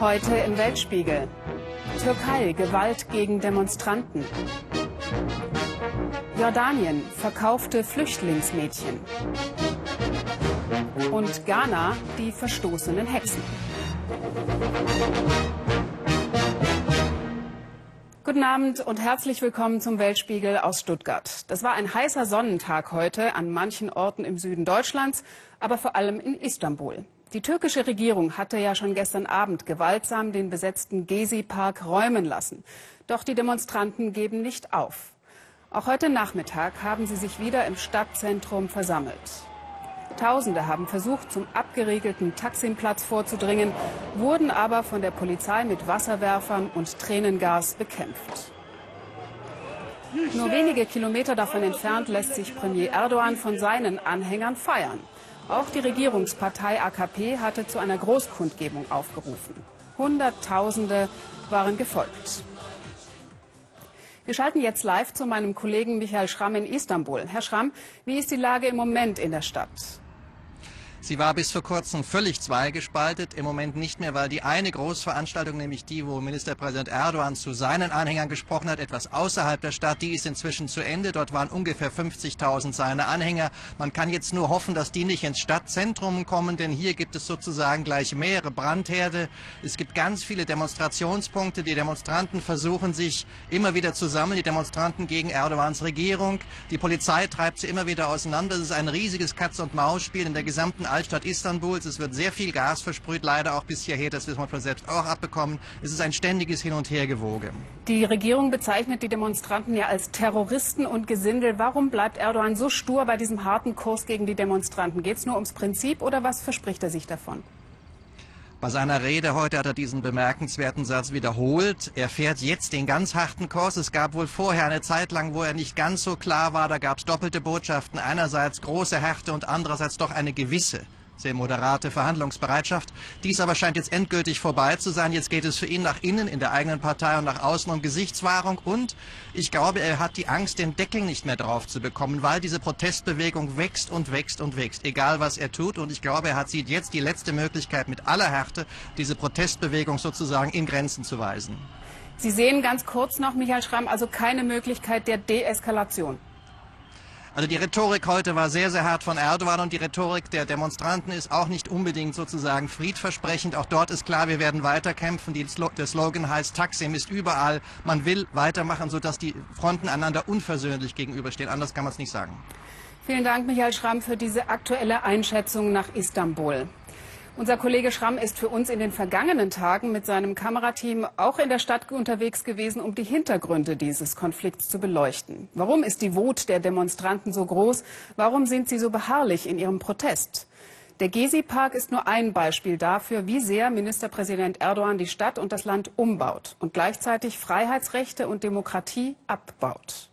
Heute im Weltspiegel. Türkei, Gewalt gegen Demonstranten. Jordanien, verkaufte Flüchtlingsmädchen. Und Ghana, die verstoßenen Hexen. Guten Abend und herzlich willkommen zum Weltspiegel aus Stuttgart. Das war ein heißer Sonnentag heute an manchen Orten im Süden Deutschlands, aber vor allem in Istanbul. Die türkische Regierung hatte ja schon gestern Abend gewaltsam den besetzten Gezi-Park räumen lassen. Doch die Demonstranten geben nicht auf. Auch heute Nachmittag haben sie sich wieder im Stadtzentrum versammelt. Tausende haben versucht, zum abgeriegelten Taksimplatz vorzudringen, wurden aber von der Polizei mit Wasserwerfern und Tränengas bekämpft. Nur wenige Kilometer davon entfernt lässt sich Premier Erdogan von seinen Anhängern feiern. Auch die Regierungspartei AKP hatte zu einer Großkundgebung aufgerufen. Hunderttausende waren gefolgt. Wir schalten jetzt live zu meinem Kollegen Michael Schramm in Istanbul. Herr Schramm, wie ist die Lage im Moment in der Stadt? Sie war bis vor kurzem völlig zweigespaltet, im Moment nicht mehr, weil die eine Großveranstaltung, nämlich die, wo Ministerpräsident Erdogan zu seinen Anhängern gesprochen hat, etwas außerhalb der Stadt, die ist inzwischen zu Ende. Dort waren ungefähr 50.000 seine Anhänger. Man kann jetzt nur hoffen, dass die nicht ins Stadtzentrum kommen, denn hier gibt es sozusagen gleich mehrere Brandherde. Es gibt ganz viele Demonstrationspunkte. Die Demonstranten versuchen sich immer wieder zu sammeln, die Demonstranten gegen Erdogans Regierung. Die Polizei treibt sie immer wieder auseinander. Es ist ein riesiges Katz-und-Maus-Spiel in der gesamten Altstadt Istanbuls. Es wird sehr viel Gas versprüht, leider auch bis hierher, das wissen wir von selbst auch abbekommen. Es ist ein ständiges Hin- und Hergewoge. Die Regierung bezeichnet die Demonstranten ja als Terroristen und Gesindel. Warum bleibt Erdogan so stur bei diesem harten Kurs gegen die Demonstranten? Geht es nur ums Prinzip oder was verspricht er sich davon? Bei seiner Rede heute hat er diesen bemerkenswerten Satz wiederholt. Er fährt jetzt den ganz harten Kurs. Es gab wohl vorher eine Zeit lang, wo er nicht ganz so klar war. Da gab es doppelte Botschaften. Einerseits große Härte und andererseits doch eine gewisse sehr moderate Verhandlungsbereitschaft. Dies aber scheint jetzt endgültig vorbei zu sein. Jetzt geht es für ihn nach innen in der eigenen Partei und nach außen um Gesichtswahrung. Und ich glaube, er hat die Angst, den Deckel nicht mehr drauf zu bekommen, weil diese Protestbewegung wächst und wächst und wächst, egal was er tut. Und ich glaube, er hat sieht jetzt die letzte Möglichkeit, mit aller Härte diese Protestbewegung sozusagen in Grenzen zu weisen. Sie sehen ganz kurz noch, Michael Schramm, also keine Möglichkeit der Deeskalation. Also die Rhetorik heute war sehr, sehr hart von Erdogan und die Rhetorik der Demonstranten ist auch nicht unbedingt sozusagen friedversprechend. Auch dort ist klar, wir werden weiterkämpfen. Die, der Slogan heißt, Taksim ist überall. Man will weitermachen, sodass die Fronten einander unversöhnlich gegenüberstehen. Anders kann man es nicht sagen. Vielen Dank, Michael Schramm, für diese aktuelle Einschätzung nach Istanbul. Unser Kollege Schramm ist für uns in den vergangenen Tagen mit seinem Kamerateam auch in der Stadt unterwegs gewesen, um die Hintergründe dieses Konflikts zu beleuchten. Warum ist die Wut der Demonstranten so groß? Warum sind sie so beharrlich in ihrem Protest? Der Gezi-Park ist nur ein Beispiel dafür, wie sehr Ministerpräsident Erdogan die Stadt und das Land umbaut und gleichzeitig Freiheitsrechte und Demokratie abbaut.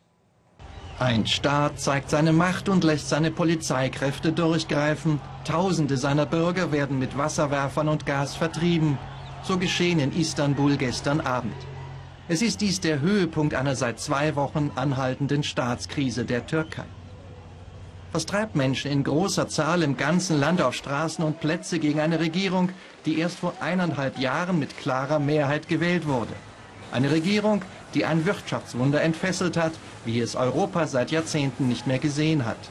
Ein Staat zeigt seine Macht und lässt seine Polizeikräfte durchgreifen. Tausende seiner Bürger werden mit Wasserwerfern und Gas vertrieben. So geschehen in Istanbul gestern Abend. Es ist dies der Höhepunkt einer seit zwei Wochen anhaltenden Staatskrise der Türkei. Was treibt Menschen in großer Zahl im ganzen Land auf Straßen und Plätze gegen eine Regierung, die erst vor eineinhalb Jahren mit klarer Mehrheit gewählt wurde? Eine Regierung, die ein Wirtschaftswunder entfesselt hat, wie es Europa seit Jahrzehnten nicht mehr gesehen hat.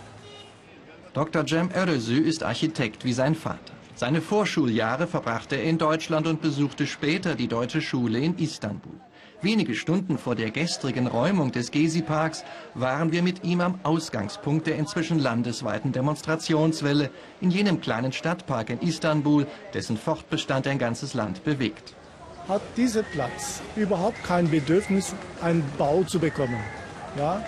Dr. Cem Erözü ist Architekt wie sein Vater. Seine Vorschuljahre verbrachte er in Deutschland und besuchte später die deutsche Schule in Istanbul. Wenige Stunden vor der gestrigen Räumung des Gezi-Parks waren wir mit ihm am Ausgangspunkt der inzwischen landesweiten Demonstrationswelle in jenem kleinen Stadtpark in Istanbul, dessen Fortbestand ein ganzes Land bewegt hat dieser Platz überhaupt kein Bedürfnis, einen Bau zu bekommen. Ja?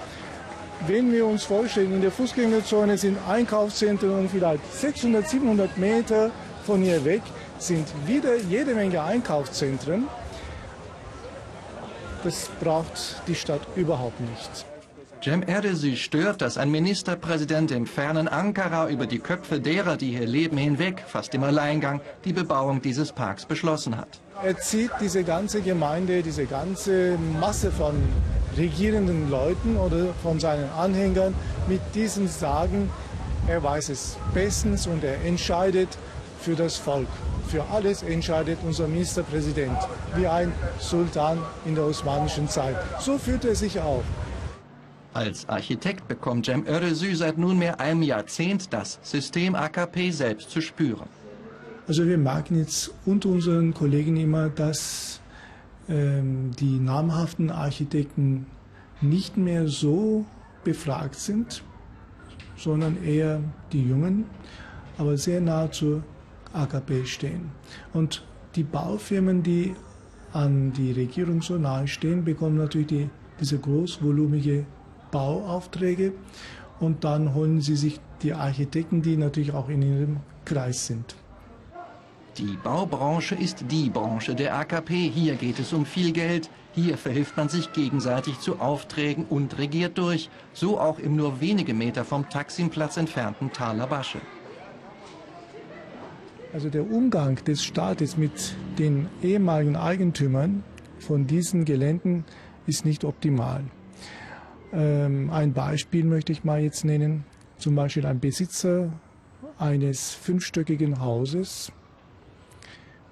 Wenn wir uns vorstellen, in der Fußgängerzone sind Einkaufszentren und vielleicht 600, 700 Meter von hier weg sind wieder jede Menge Einkaufszentren. Das braucht die Stadt überhaupt nicht. Cem Erdoğan stört, dass ein Ministerpräsident im fernen Ankara über die Köpfe derer, die hier leben, hinweg, fast im Alleingang, die Bebauung dieses Parks beschlossen hat. Er zieht diese ganze Gemeinde, diese ganze Masse von regierenden Leuten oder von seinen Anhängern mit diesem Sagen, er weiß es bestens und er entscheidet für das Volk. für alles entscheidet unser Ministerpräsident, wie ein Sultan in der osmanischen Zeit. So fühlt er sich auch. Als Architekt bekommt Cem Öresü seit nunmehr einem Jahrzehnt das System AKP selbst zu spüren. Also wir merken jetzt unter unseren Kollegen immer, dass ähm, die namhaften Architekten nicht mehr so befragt sind, sondern eher die Jungen, aber sehr nah zur AKP stehen. Und die Baufirmen, die an die Regierung so nahe stehen, bekommen natürlich die, diese großvolumige Bauaufträge und dann holen sie sich die Architekten, die natürlich auch in ihrem Kreis sind. Die Baubranche ist die Branche der AKP. Hier geht es um viel Geld. Hier verhilft man sich gegenseitig zu Aufträgen und regiert durch. So auch im nur wenige Meter vom Taksimplatz entfernten Talabasche. Also der Umgang des Staates mit den ehemaligen Eigentümern von diesen Geländen ist nicht optimal. Ähm, ein Beispiel möchte ich mal jetzt nennen. Zum Beispiel ein Besitzer eines fünfstöckigen Hauses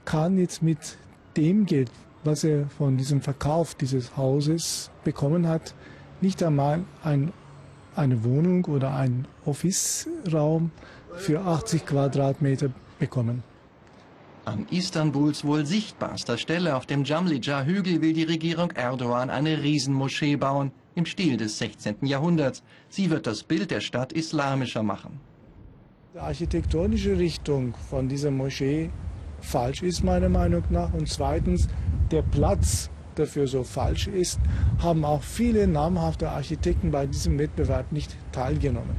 kann jetzt mit dem Geld, was er von diesem Verkauf dieses Hauses bekommen hat, nicht einmal ein, eine Wohnung oder einen Office-Raum für 80 Quadratmeter bekommen. An Istanbuls wohl sichtbarster Stelle auf dem Jamlija-Hügel will die Regierung Erdogan eine Riesenmoschee bauen, im Stil des 16. Jahrhunderts. Sie wird das Bild der Stadt islamischer machen. Die architektonische Richtung von dieser Moschee falsch ist meiner Meinung nach und zweitens der Platz dafür so falsch ist, haben auch viele namhafte Architekten bei diesem Wettbewerb nicht teilgenommen,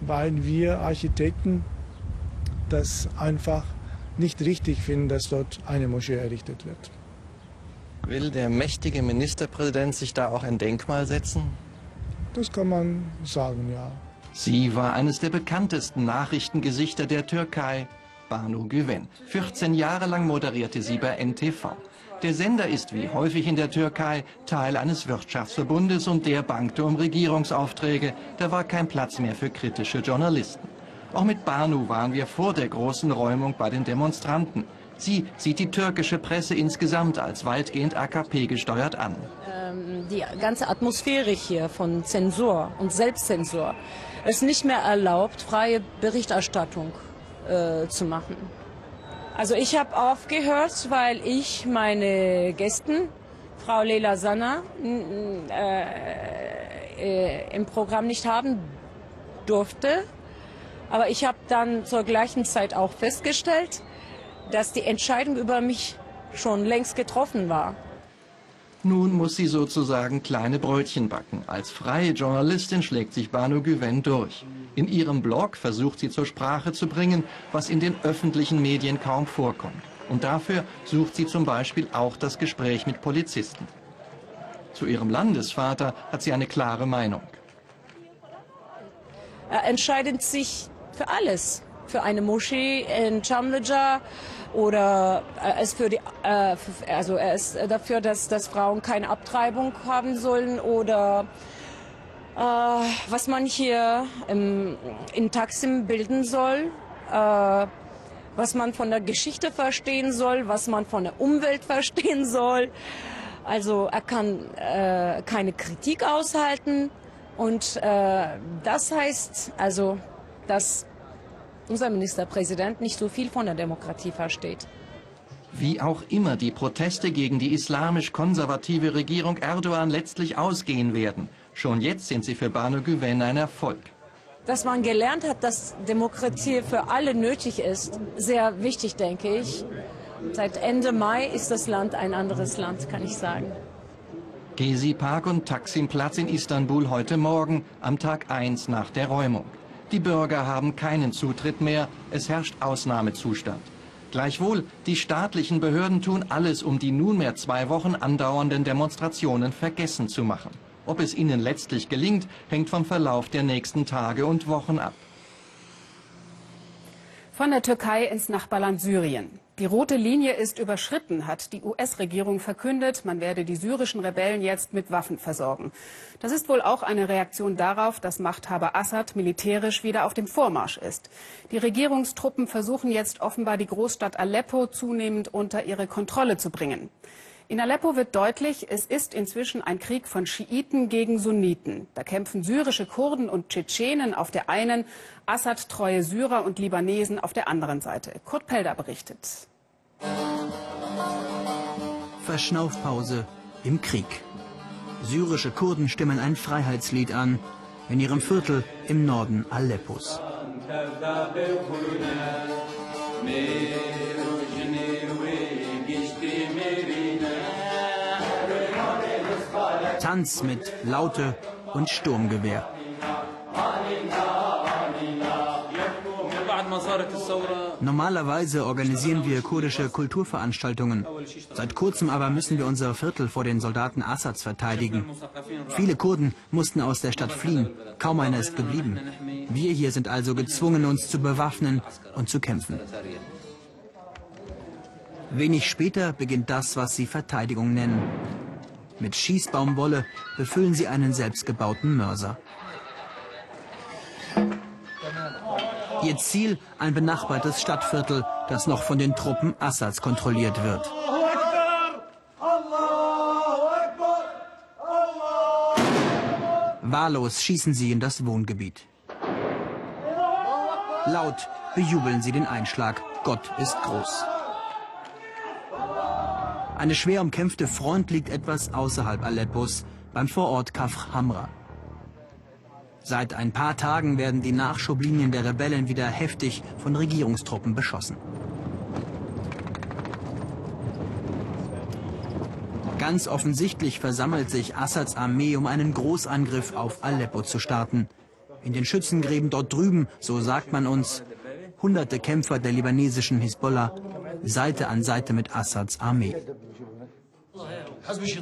weil wir Architekten das einfach nicht richtig finden, dass dort eine Moschee errichtet wird. Will der mächtige Ministerpräsident sich da auch ein Denkmal setzen? Das kann man sagen, ja. Sie war eines der bekanntesten Nachrichtengesichter der Türkei, Banu Güven. 14 Jahre lang moderierte sie bei NTV. Der Sender ist wie häufig in der Türkei Teil eines Wirtschaftsverbundes und der bankte um Regierungsaufträge. Da war kein Platz mehr für kritische Journalisten. Auch mit Banu waren wir vor der großen Räumung bei den Demonstranten. Sie sieht die türkische Presse insgesamt als weitgehend AKP gesteuert an. Ähm, die ganze Atmosphäre hier von Zensur und Selbstzensur ist nicht mehr erlaubt, freie Berichterstattung äh, zu machen. Also ich habe aufgehört, weil ich meine Gästen, Frau Leila Sanna, äh, äh, im Programm nicht haben durfte. Aber ich habe dann zur gleichen Zeit auch festgestellt, dass die Entscheidung über mich schon längst getroffen war. Nun muss sie sozusagen kleine Brötchen backen. Als freie Journalistin schlägt sich Banu Güven durch. In ihrem Blog versucht sie zur Sprache zu bringen, was in den öffentlichen Medien kaum vorkommt. Und dafür sucht sie zum Beispiel auch das Gespräch mit Polizisten. Zu ihrem Landesvater hat sie eine klare Meinung. Er entscheidet sich für alles. Für eine Moschee in Chamleja oder er ist, für die, äh, also er ist dafür, dass, dass Frauen keine Abtreibung haben sollen oder äh, was man hier im, in Taksim bilden soll, äh, was man von der Geschichte verstehen soll, was man von der Umwelt verstehen soll. Also er kann äh, keine Kritik aushalten und äh, das heißt also, dass unser Ministerpräsident nicht so viel von der Demokratie versteht. Wie auch immer die Proteste gegen die islamisch-konservative Regierung Erdogan letztlich ausgehen werden, schon jetzt sind sie für Banu Güven ein Erfolg. Dass man gelernt hat, dass Demokratie für alle nötig ist, sehr wichtig, denke ich. Seit Ende Mai ist das Land ein anderes Land, kann ich sagen. Gezi Park und Taksim Platz in Istanbul heute Morgen, am Tag 1 nach der Räumung. Die Bürger haben keinen Zutritt mehr, es herrscht Ausnahmezustand. Gleichwohl, die staatlichen Behörden tun alles, um die nunmehr zwei Wochen andauernden Demonstrationen vergessen zu machen. Ob es ihnen letztlich gelingt, hängt vom Verlauf der nächsten Tage und Wochen ab. Von der Türkei ins Nachbarland Syrien. Die rote Linie ist überschritten, hat die US-Regierung verkündet. Man werde die syrischen Rebellen jetzt mit Waffen versorgen. Das ist wohl auch eine Reaktion darauf, dass Machthaber Assad militärisch wieder auf dem Vormarsch ist. Die Regierungstruppen versuchen jetzt offenbar die Großstadt Aleppo zunehmend unter ihre Kontrolle zu bringen. In Aleppo wird deutlich, es ist inzwischen ein Krieg von Schiiten gegen Sunniten. Da kämpfen syrische Kurden und Tschetschenen auf der einen, Assad-treue Syrer und Libanesen auf der anderen Seite. Kurt Pelder berichtet. Verschnaufpause im Krieg. Syrische Kurden stimmen ein Freiheitslied an in ihrem Viertel im Norden Aleppos. Tanz mit Laute und Sturmgewehr. Normalerweise organisieren wir kurdische Kulturveranstaltungen. Seit kurzem aber müssen wir unser Viertel vor den Soldaten Assads verteidigen. Viele Kurden mussten aus der Stadt fliehen. Kaum einer ist geblieben. Wir hier sind also gezwungen, uns zu bewaffnen und zu kämpfen. Wenig später beginnt das, was sie Verteidigung nennen. Mit Schießbaumwolle befüllen sie einen selbstgebauten Mörser. Ihr Ziel ein benachbartes Stadtviertel, das noch von den Truppen Assads kontrolliert wird. Wahllos schießen sie in das Wohngebiet. Laut bejubeln sie den Einschlag. Gott ist groß. Eine schwer umkämpfte Front liegt etwas außerhalb Aleppos, beim Vorort Kafr Hamra. Seit ein paar Tagen werden die Nachschublinien der Rebellen wieder heftig von Regierungstruppen beschossen. Ganz offensichtlich versammelt sich Assads Armee, um einen Großangriff auf Aleppo zu starten. In den Schützengräben dort drüben, so sagt man uns, hunderte Kämpfer der libanesischen Hisbollah, Seite an Seite mit Assads Armee.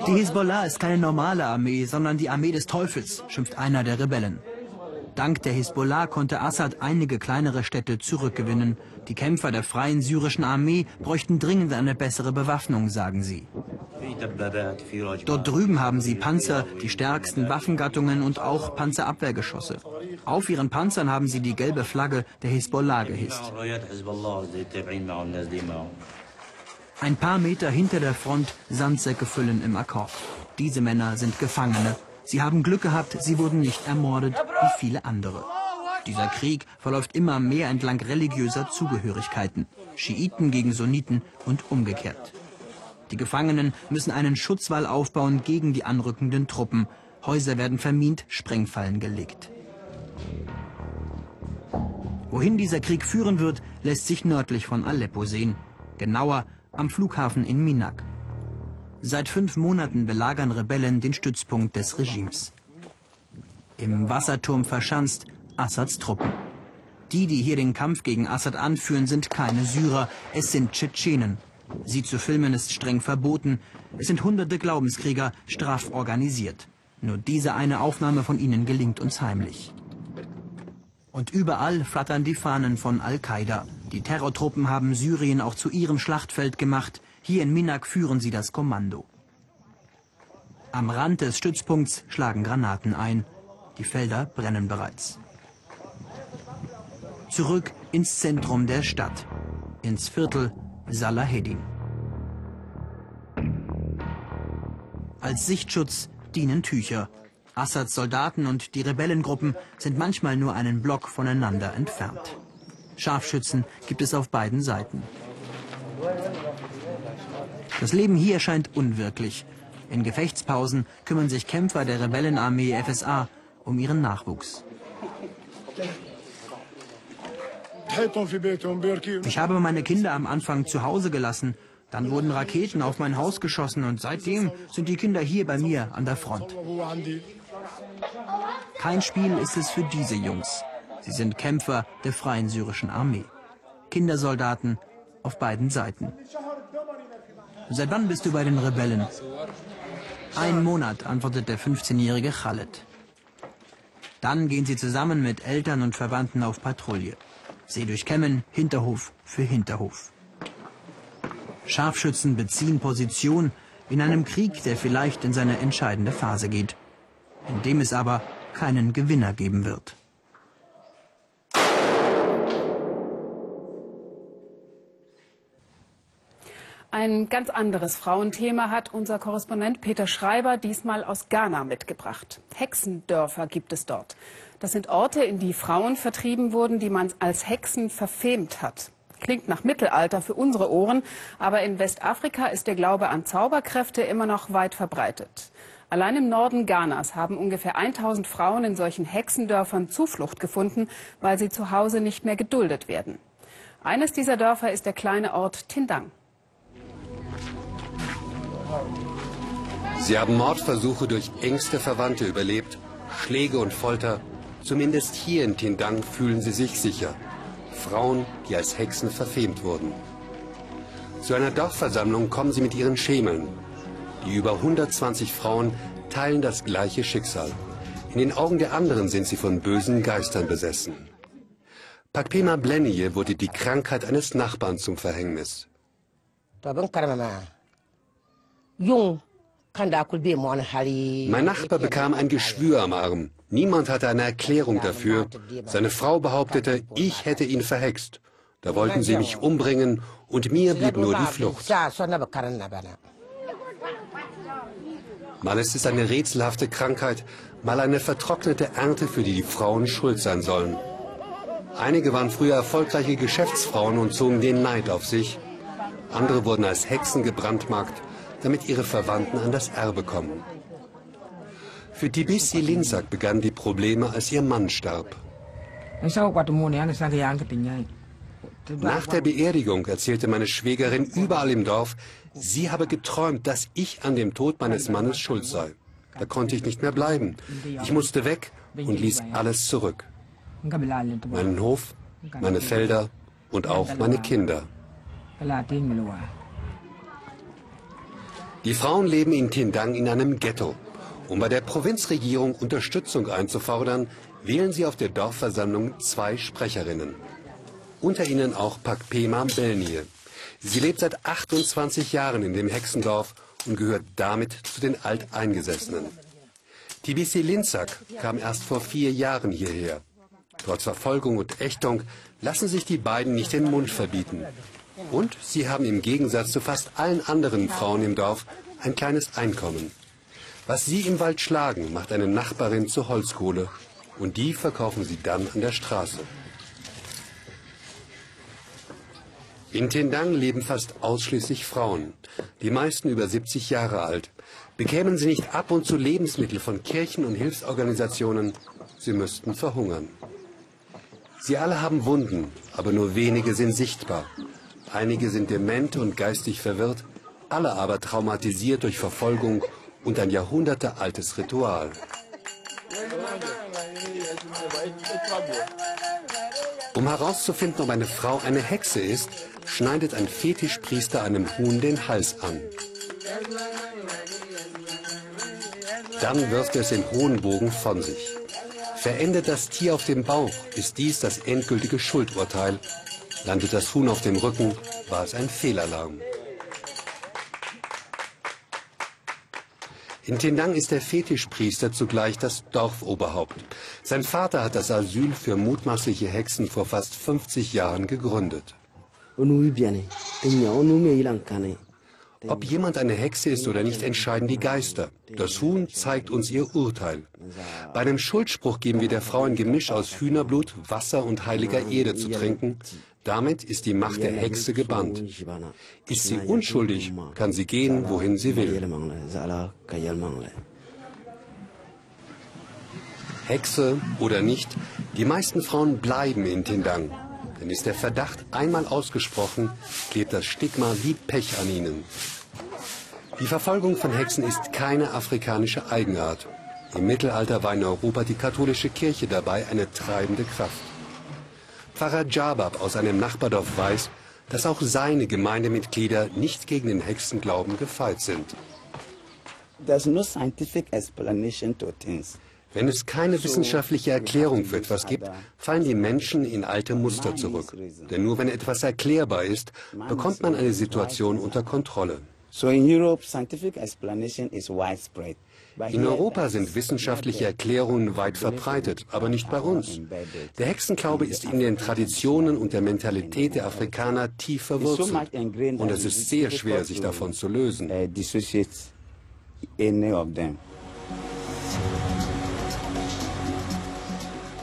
Die Hisbollah ist keine normale Armee, sondern die Armee des Teufels, schimpft einer der Rebellen. Dank der Hisbollah konnte Assad einige kleinere Städte zurückgewinnen. Die Kämpfer der freien syrischen Armee bräuchten dringend eine bessere Bewaffnung, sagen sie. Dort drüben haben sie Panzer, die stärksten Waffengattungen und auch Panzerabwehrgeschosse. Auf ihren Panzern haben sie die gelbe Flagge der Hisbollah gehisst. Ein paar Meter hinter der Front Sandsäcke füllen im Akkord. Diese Männer sind Gefangene. Sie haben Glück gehabt, sie wurden nicht ermordet wie viele andere. Dieser Krieg verläuft immer mehr entlang religiöser Zugehörigkeiten. Schiiten gegen Sunniten und umgekehrt. Die Gefangenen müssen einen Schutzwall aufbauen gegen die anrückenden Truppen. Häuser werden vermint, Sprengfallen gelegt. Wohin dieser Krieg führen wird, lässt sich nördlich von Aleppo sehen. Genauer am Flughafen in Minak. Seit fünf Monaten belagern Rebellen den Stützpunkt des Regimes. Im Wasserturm verschanzt Assads Truppen. Die, die hier den Kampf gegen Assad anführen, sind keine Syrer, es sind Tschetschenen. Sie zu filmen ist streng verboten. Es sind hunderte Glaubenskrieger, straff organisiert. Nur diese eine Aufnahme von ihnen gelingt uns heimlich. Und überall flattern die Fahnen von Al-Qaida. Die Terrortruppen haben Syrien auch zu ihrem Schlachtfeld gemacht. Hier in Minak führen sie das Kommando. Am Rand des Stützpunkts schlagen Granaten ein. Die Felder brennen bereits. Zurück ins Zentrum der Stadt, ins Viertel Salahedin. Als Sichtschutz dienen Tücher. Assads Soldaten und die Rebellengruppen sind manchmal nur einen Block voneinander entfernt. Scharfschützen gibt es auf beiden Seiten. Das Leben hier scheint unwirklich. In Gefechtspausen kümmern sich Kämpfer der Rebellenarmee FSA um ihren Nachwuchs. Ich habe meine Kinder am Anfang zu Hause gelassen. Dann wurden Raketen auf mein Haus geschossen und seitdem sind die Kinder hier bei mir an der Front. Kein Spiel ist es für diese Jungs. Sie sind Kämpfer der Freien Syrischen Armee. Kindersoldaten auf beiden Seiten. Seit wann bist du bei den Rebellen? Ein Monat, antwortet der 15-jährige Khaled. Dann gehen sie zusammen mit Eltern und Verwandten auf Patrouille. Sie durchkämmen Hinterhof für Hinterhof. Scharfschützen beziehen Position in einem Krieg, der vielleicht in seine entscheidende Phase geht, in dem es aber keinen Gewinner geben wird. Ein ganz anderes Frauenthema hat unser Korrespondent Peter Schreiber diesmal aus Ghana mitgebracht. Hexendörfer gibt es dort. Das sind Orte, in die Frauen vertrieben wurden, die man als Hexen verfemt hat. Klingt nach Mittelalter für unsere Ohren, aber in Westafrika ist der Glaube an Zauberkräfte immer noch weit verbreitet. Allein im Norden Ghanas haben ungefähr 1000 Frauen in solchen Hexendörfern Zuflucht gefunden, weil sie zu Hause nicht mehr geduldet werden. Eines dieser Dörfer ist der kleine Ort Tindang. Sie haben Mordversuche durch engste Verwandte überlebt, Schläge und Folter. Zumindest hier in Tindang fühlen sie sich sicher. Frauen, die als Hexen verfemt wurden. Zu einer Dorfversammlung kommen sie mit ihren Schemeln. Die über 120 Frauen teilen das gleiche Schicksal. In den Augen der anderen sind sie von bösen Geistern besessen. Pakpema Blennie wurde die Krankheit eines Nachbarn zum Verhängnis. Mein Nachbar bekam ein Geschwür am Arm. Niemand hatte eine Erklärung dafür. Seine Frau behauptete, ich hätte ihn verhext. Da wollten sie mich umbringen und mir blieb nur die Flucht. Mal ist es eine rätselhafte Krankheit, mal eine vertrocknete Ernte, für die die Frauen schuld sein sollen. Einige waren früher erfolgreiche Geschäftsfrauen und zogen den Neid auf sich. Andere wurden als Hexen gebrandmarkt damit ihre Verwandten an das Erbe kommen. Für Tibisi Linsak begannen die Probleme, als ihr Mann starb. Nach der Beerdigung erzählte meine Schwägerin überall im Dorf, sie habe geträumt, dass ich an dem Tod meines Mannes schuld sei. Da konnte ich nicht mehr bleiben. Ich musste weg und ließ alles zurück. Meinen Hof, meine Felder und auch meine Kinder. Die Frauen leben in Tindang in einem Ghetto. Um bei der Provinzregierung Unterstützung einzufordern, wählen sie auf der Dorfversammlung zwei Sprecherinnen. Unter ihnen auch Pakpema Belnie. Sie lebt seit 28 Jahren in dem Hexendorf und gehört damit zu den Alteingesessenen. Tibisi Linzak kam erst vor vier Jahren hierher. Trotz Verfolgung und Ächtung lassen sich die beiden nicht den Mund verbieten. Und sie haben im Gegensatz zu fast allen anderen Frauen im Dorf ein kleines Einkommen. Was sie im Wald schlagen, macht eine Nachbarin zur Holzkohle. Und die verkaufen sie dann an der Straße. In Tendang leben fast ausschließlich Frauen, die meisten über 70 Jahre alt. Bekämen sie nicht ab und zu Lebensmittel von Kirchen und Hilfsorganisationen, sie müssten verhungern. Sie alle haben Wunden, aber nur wenige sind sichtbar. Einige sind dement und geistig verwirrt, alle aber traumatisiert durch Verfolgung und ein jahrhundertealtes Ritual. Um herauszufinden, ob eine Frau eine Hexe ist, schneidet ein Fetischpriester einem Huhn den Hals an. Dann wirft er es im hohen Bogen von sich. Verendet das Tier auf dem Bauch, ist dies das endgültige Schuldurteil Landet das Huhn auf dem Rücken, war es ein Fehlalarm. In Tindang ist der Fetischpriester zugleich das Dorfoberhaupt. Sein Vater hat das Asyl für mutmaßliche Hexen vor fast 50 Jahren gegründet. Ob jemand eine Hexe ist oder nicht, entscheiden die Geister. Das Huhn zeigt uns ihr Urteil. Bei einem Schuldspruch geben wir der Frau ein Gemisch aus Hühnerblut, Wasser und heiliger Erde zu trinken. Damit ist die Macht der Hexe gebannt. Ist sie unschuldig, kann sie gehen, wohin sie will. Hexe oder nicht, die meisten Frauen bleiben in Tindang. Denn ist der Verdacht einmal ausgesprochen, klebt das Stigma wie Pech an ihnen. Die Verfolgung von Hexen ist keine afrikanische Eigenart. Im Mittelalter war in Europa die katholische Kirche dabei eine treibende Kraft. Pfarrer Jabab aus einem Nachbardorf weiß, dass auch seine Gemeindemitglieder nicht gegen den Hexenglauben gefeit sind. Wenn es keine wissenschaftliche Erklärung für etwas gibt, fallen die Menschen in alte Muster zurück. Denn nur wenn etwas erklärbar ist, bekommt man eine Situation unter Kontrolle. In Europa sind wissenschaftliche Erklärungen weit verbreitet, aber nicht bei uns. Der Hexenglaube ist in den Traditionen und der Mentalität der Afrikaner tief verwurzelt. Und es ist sehr schwer, sich davon zu lösen.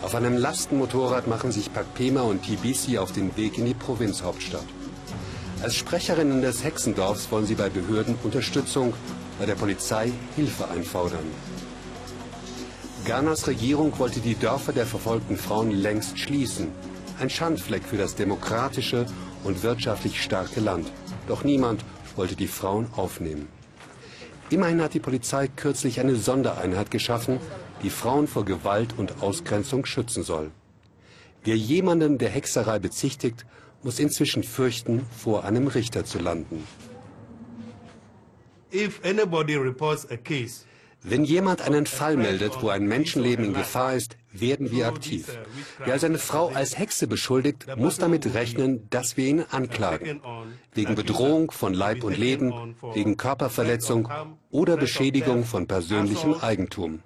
Auf einem Lastenmotorrad machen sich Pakpema und Tibisi auf den Weg in die Provinzhauptstadt. Als Sprecherinnen des Hexendorfs wollen sie bei Behörden Unterstützung, bei der Polizei Hilfe einfordern. Ghanas Regierung wollte die Dörfer der verfolgten Frauen längst schließen. Ein Schandfleck für das demokratische und wirtschaftlich starke Land. Doch niemand wollte die Frauen aufnehmen. Immerhin hat die Polizei kürzlich eine Sondereinheit geschaffen, die Frauen vor Gewalt und Ausgrenzung schützen soll. Wer jemanden der Hexerei bezichtigt, muss inzwischen fürchten, vor einem Richter zu landen. Wenn jemand einen Fall meldet, wo ein Menschenleben in Gefahr ist, werden wir aktiv. Wer seine Frau als Hexe beschuldigt, muss damit rechnen, dass wir ihn anklagen. Wegen Bedrohung von Leib und Leben, wegen Körperverletzung oder Beschädigung von persönlichem Eigentum.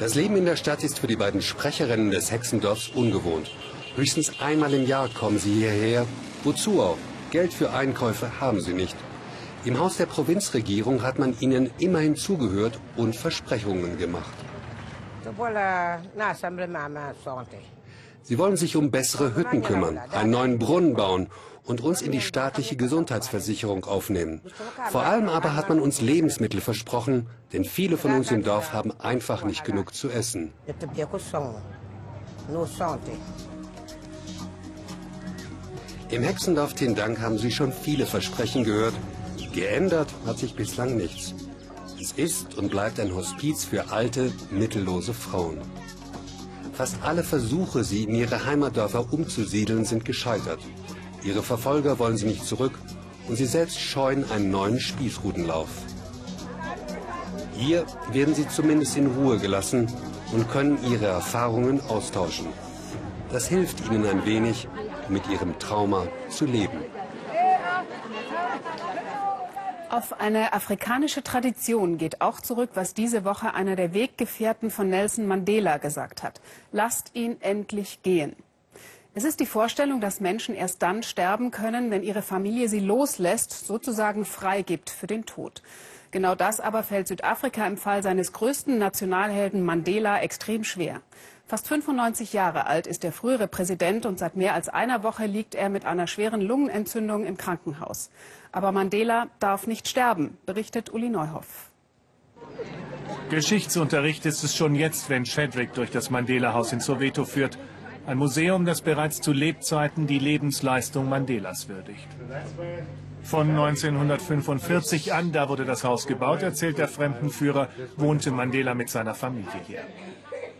Das Leben in der Stadt ist für die beiden Sprecherinnen des Hexendorfs ungewohnt. Höchstens einmal im Jahr kommen sie hierher. Wozu auch? Geld für Einkäufe haben sie nicht. Im Haus der Provinzregierung hat man ihnen immerhin zugehört und Versprechungen gemacht. Sie wollen sich um bessere Hütten kümmern, einen neuen Brunnen bauen und uns in die staatliche Gesundheitsversicherung aufnehmen. Vor allem aber hat man uns Lebensmittel versprochen, denn viele von uns im Dorf haben einfach nicht genug zu essen. Im Hexendorf Tindang haben Sie schon viele Versprechen gehört. Geändert hat sich bislang nichts. Es ist und bleibt ein Hospiz für alte, mittellose Frauen. Fast alle Versuche, sie in ihre Heimatdörfer umzusiedeln, sind gescheitert. Ihre Verfolger wollen sie nicht zurück und sie selbst scheuen einen neuen Spießrutenlauf. Hier werden sie zumindest in Ruhe gelassen und können ihre Erfahrungen austauschen. Das hilft ihnen ein wenig, mit ihrem Trauma zu leben. Auf eine afrikanische Tradition geht auch zurück, was diese Woche einer der Weggefährten von Nelson Mandela gesagt hat. Lasst ihn endlich gehen. Es ist die Vorstellung, dass Menschen erst dann sterben können, wenn ihre Familie sie loslässt, sozusagen freigibt für den Tod. Genau das aber fällt Südafrika im Fall seines größten Nationalhelden Mandela extrem schwer. Fast 95 Jahre alt ist der frühere Präsident und seit mehr als einer Woche liegt er mit einer schweren Lungenentzündung im Krankenhaus. Aber Mandela darf nicht sterben, berichtet Uli Neuhoff. Geschichtsunterricht ist es schon jetzt, wenn Chadwick durch das Mandela-Haus in Soweto führt. Ein Museum, das bereits zu Lebzeiten die Lebensleistung Mandelas würdigt. Von 1945 an, da wurde das Haus gebaut, erzählt der Fremdenführer, wohnte Mandela mit seiner Familie hier.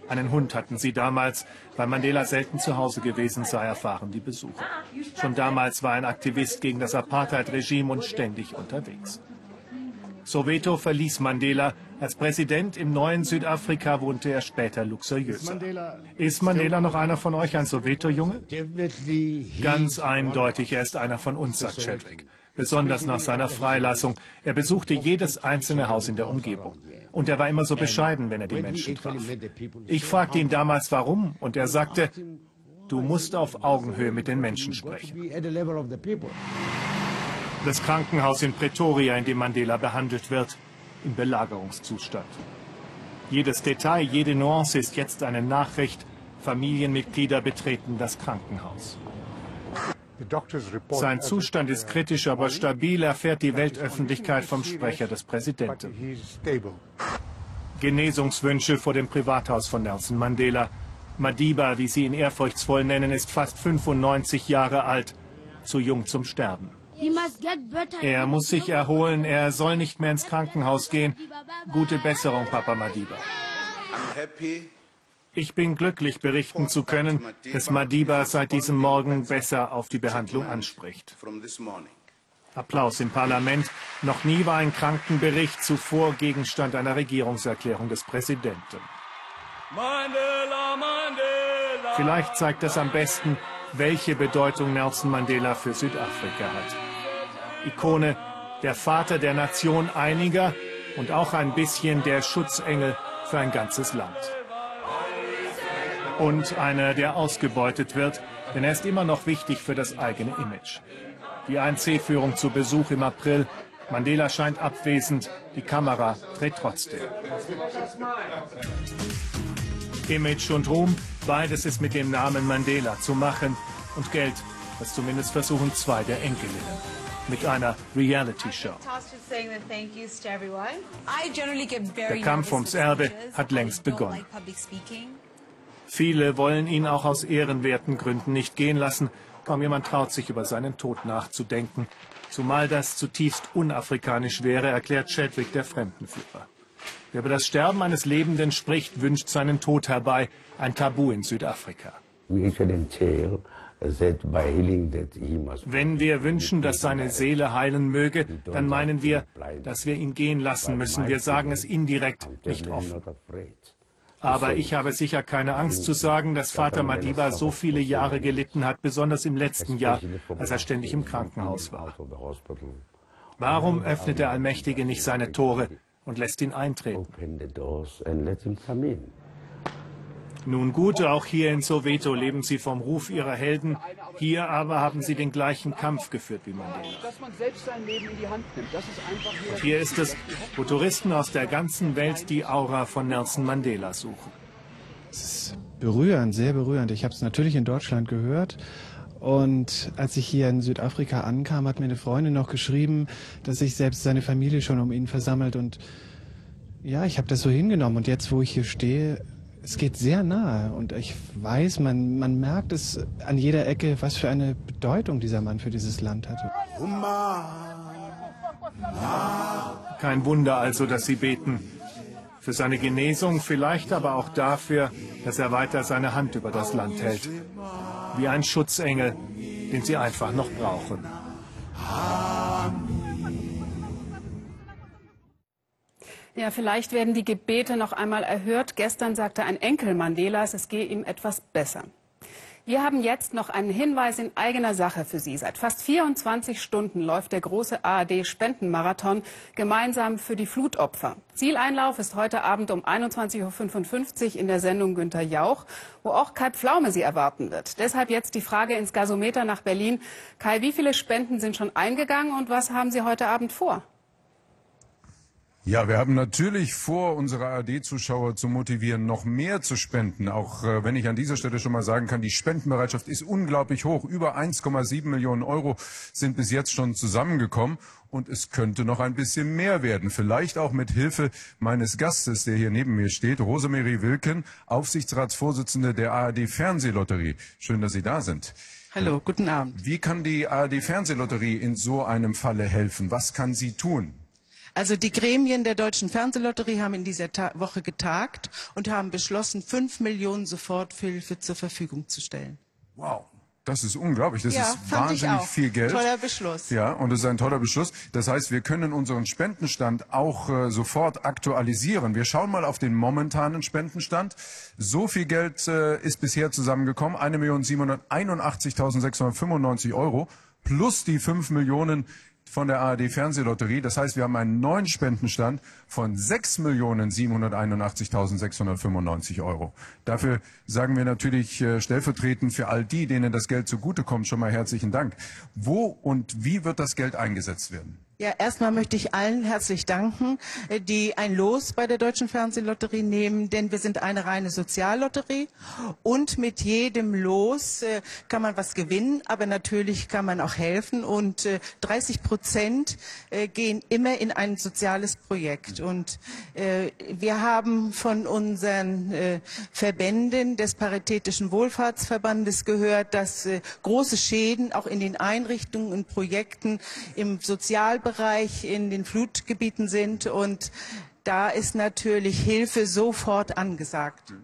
Einen Hund hatten sie damals, weil Mandela selten zu Hause gewesen sei, erfahren die Besucher. Schon damals war ein Aktivist gegen das Apartheid-Regime und ständig unterwegs. Soweto verließ Mandela. Als Präsident im neuen Südafrika wohnte er später luxuriöser. Ist Mandela noch einer von euch, ein Soweto-Junge? Ganz eindeutig, er ist einer von uns, sagt Chadwick. Besonders nach seiner Freilassung. Er besuchte jedes einzelne Haus in der Umgebung. Und er war immer so bescheiden, wenn er die Menschen traf. Ich fragte ihn damals, warum, und er sagte, du musst auf Augenhöhe mit den Menschen sprechen. Das Krankenhaus in Pretoria, in dem Mandela behandelt wird, im Belagerungszustand. Jedes Detail, jede Nuance ist jetzt eine Nachricht. Familienmitglieder betreten das Krankenhaus. Sein Zustand ist kritisch, aber stabil, erfährt die Weltöffentlichkeit vom Sprecher des Präsidenten. Genesungswünsche vor dem Privathaus von Nelson Mandela. Madiba, wie sie ihn ehrfurchtsvoll nennen, ist fast 95 Jahre alt, zu jung zum Sterben. Er muss sich erholen, er soll nicht mehr ins Krankenhaus gehen. Gute Besserung, Papa Madiba. Ich bin glücklich, berichten zu können, dass Madiba seit diesem Morgen besser auf die Behandlung anspricht. Applaus im Parlament. Noch nie war ein Krankenbericht zuvor Gegenstand einer Regierungserklärung des Präsidenten. Mandela, Mandela. Vielleicht zeigt das am besten, welche Bedeutung Nelson Mandela für Südafrika hat. Ikone, der Vater der Nation einiger und auch ein bisschen der Schutzengel für ein ganzes Land. Und einer, der ausgebeutet wird, denn er ist immer noch wichtig für das eigene Image. Die ANC-Führung zu Besuch im April. Mandela scheint abwesend, die Kamera dreht trotzdem. Image und Ruhm, beides ist mit dem Namen Mandela zu machen. Und Geld, das zumindest versuchen zwei der Enkelinnen. Mit einer Reality-Show. Der Kampf ums Erbe hat längst begonnen. Viele wollen ihn auch aus ehrenwerten Gründen nicht gehen lassen. Kaum jemand traut sich, über seinen Tod nachzudenken. Zumal das zutiefst unafrikanisch wäre, erklärt Chadwick, der Fremdenführer. Wer über das Sterben eines Lebenden spricht, wünscht seinen Tod herbei. Ein Tabu in Südafrika. Wenn wir wünschen, dass seine Seele heilen möge, dann meinen wir, dass wir ihn gehen lassen müssen. Wir sagen es indirekt, nicht offen. Aber ich habe sicher keine Angst zu sagen, dass Vater Madiba so viele Jahre gelitten hat, besonders im letzten Jahr, als er ständig im Krankenhaus war. Warum öffnet der Allmächtige nicht seine Tore und lässt ihn eintreten? Nun gut, auch hier in Soweto leben sie vom Ruf ihrer Helden. Hier aber haben sie den gleichen Kampf geführt wie Mandela. Und hier ist es, wo Touristen aus der ganzen Welt die Aura von Nelson Mandela suchen. Es ist berührend, sehr berührend. Ich habe es natürlich in Deutschland gehört. Und als ich hier in Südafrika ankam, hat mir eine Freundin noch geschrieben, dass sich selbst seine Familie schon um ihn versammelt. Und ja, ich habe das so hingenommen. Und jetzt, wo ich hier stehe, es geht sehr nahe und ich weiß, man, man merkt es an jeder Ecke, was für eine Bedeutung dieser Mann für dieses Land hatte. Kein Wunder also, dass sie beten. Für seine Genesung, vielleicht aber auch dafür, dass er weiter seine Hand über das Land hält. Wie ein Schutzengel, den sie einfach noch brauchen. Ja, vielleicht werden die Gebete noch einmal erhört. Gestern sagte ein Enkel Mandelas, es gehe ihm etwas besser. Wir haben jetzt noch einen Hinweis in eigener Sache für Sie. Seit fast 24 Stunden läuft der große ARD-Spendenmarathon gemeinsam für die Flutopfer. Zieleinlauf ist heute Abend um 21.55 Uhr in der Sendung Günter Jauch, wo auch Kai Pflaume Sie erwarten wird. Deshalb jetzt die Frage ins Gasometer nach Berlin. Kai, wie viele Spenden sind schon eingegangen und was haben Sie heute Abend vor? Ja, wir haben natürlich vor, unsere ARD-Zuschauer zu motivieren, noch mehr zu spenden. Auch äh, wenn ich an dieser Stelle schon mal sagen kann, die Spendenbereitschaft ist unglaublich hoch. Über 1,7 Millionen Euro sind bis jetzt schon zusammengekommen. Und es könnte noch ein bisschen mehr werden. Vielleicht auch mit Hilfe meines Gastes, der hier neben mir steht, Rosemarie Wilken, Aufsichtsratsvorsitzende der ARD Fernsehlotterie. Schön, dass Sie da sind. Hallo, guten Abend. Wie kann die ARD Fernsehlotterie in so einem Falle helfen? Was kann sie tun? Also die Gremien der Deutschen Fernsehlotterie haben in dieser Ta Woche getagt und haben beschlossen, fünf Millionen Soforthilfe zur Verfügung zu stellen. Wow. Das ist unglaublich. Das ja, ist wahnsinnig viel Geld. Toller Beschluss. Ja, und es ist ein toller Beschluss. Das heißt, wir können unseren Spendenstand auch äh, sofort aktualisieren. Wir schauen mal auf den momentanen Spendenstand. So viel Geld äh, ist bisher zusammengekommen. 1.781.695 Euro plus die 5 Millionen, von der ARD Fernsehlotterie. Das heißt, wir haben einen neuen Spendenstand von 6.781.695 Euro. Dafür sagen wir natürlich äh, stellvertretend für all die, denen das Geld zugutekommt, schon mal herzlichen Dank. Wo und wie wird das Geld eingesetzt werden? Ja, erstmal möchte ich allen herzlich danken, äh, die ein Los bei der Deutschen Fernsehlotterie nehmen, denn wir sind eine reine Soziallotterie. Und mit jedem Los äh, kann man was gewinnen, aber natürlich kann man auch helfen. Und 30 äh, Prozent gehen immer in ein soziales Projekt. Und wir haben von unseren Verbänden des Paritätischen Wohlfahrtsverbandes gehört, dass große Schäden auch in den Einrichtungen und Projekten im Sozialbereich Bereich in den Flutgebieten sind. Und da ist natürlich Hilfe sofort angesagt.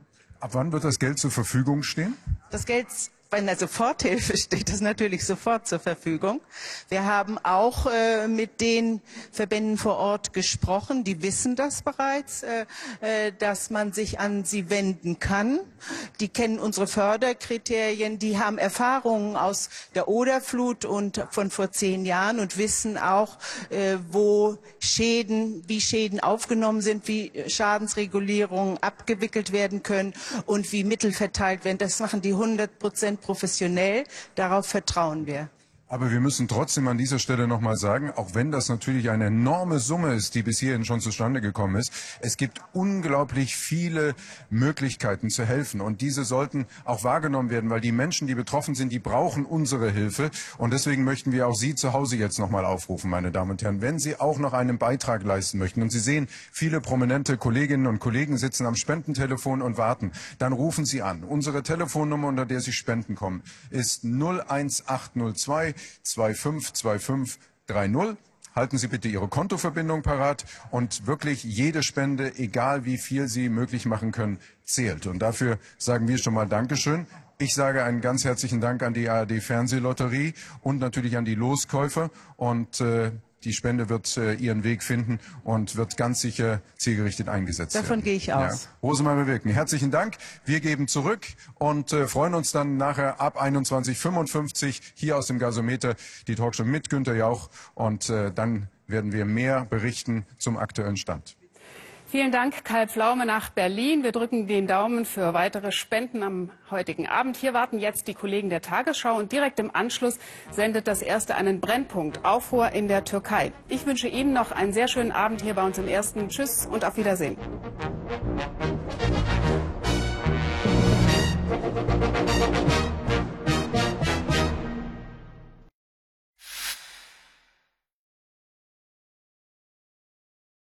Ab wann wird das Geld zur Verfügung stehen? Das Geld bei einer Soforthilfe steht das natürlich sofort zur Verfügung. Wir haben auch äh, mit den Verbänden vor Ort gesprochen, die wissen das bereits, äh, äh, dass man sich an sie wenden kann. Die kennen unsere Förderkriterien, die haben Erfahrungen aus der Oderflut und von vor zehn Jahren und wissen auch, äh, wo Schäden, wie Schäden aufgenommen sind, wie Schadensregulierungen abgewickelt werden können und wie Mittel verteilt werden. Das machen die 100 Prozent professionell. Darauf vertrauen wir. Aber wir müssen trotzdem an dieser Stelle nochmal sagen, auch wenn das natürlich eine enorme Summe ist, die bis hierhin schon zustande gekommen ist, es gibt unglaublich viele Möglichkeiten zu helfen. Und diese sollten auch wahrgenommen werden, weil die Menschen, die betroffen sind, die brauchen unsere Hilfe. Und deswegen möchten wir auch Sie zu Hause jetzt nochmal aufrufen, meine Damen und Herren, wenn Sie auch noch einen Beitrag leisten möchten. Und Sie sehen, viele prominente Kolleginnen und Kollegen sitzen am Spendentelefon und warten. Dann rufen Sie an. Unsere Telefonnummer, unter der Sie spenden kommen, ist 01802 252530. Halten Sie bitte Ihre Kontoverbindung parat und wirklich jede Spende, egal wie viel Sie möglich machen können, zählt. Und dafür sagen wir schon mal Dankeschön. Ich sage einen ganz herzlichen Dank an die ARD Fernsehlotterie und natürlich an die Loskäufer und äh, die Spende wird äh, ihren Weg finden und wird ganz sicher zielgerichtet eingesetzt Davon werden. gehe ich aus. Ja. Rosemar bewirken. Herzlichen Dank. Wir geben zurück und äh, freuen uns dann nachher ab 21.55 hier aus dem Gasometer die Talkshow mit Günter Jauch und äh, dann werden wir mehr berichten zum aktuellen Stand. Vielen Dank, Karl Pflaume nach Berlin. Wir drücken den Daumen für weitere Spenden am heutigen Abend. Hier warten jetzt die Kollegen der Tagesschau und direkt im Anschluss sendet das erste einen Brennpunkt Aufruhr in der Türkei. Ich wünsche Ihnen noch einen sehr schönen Abend hier bei uns im ersten. Tschüss und auf Wiedersehen.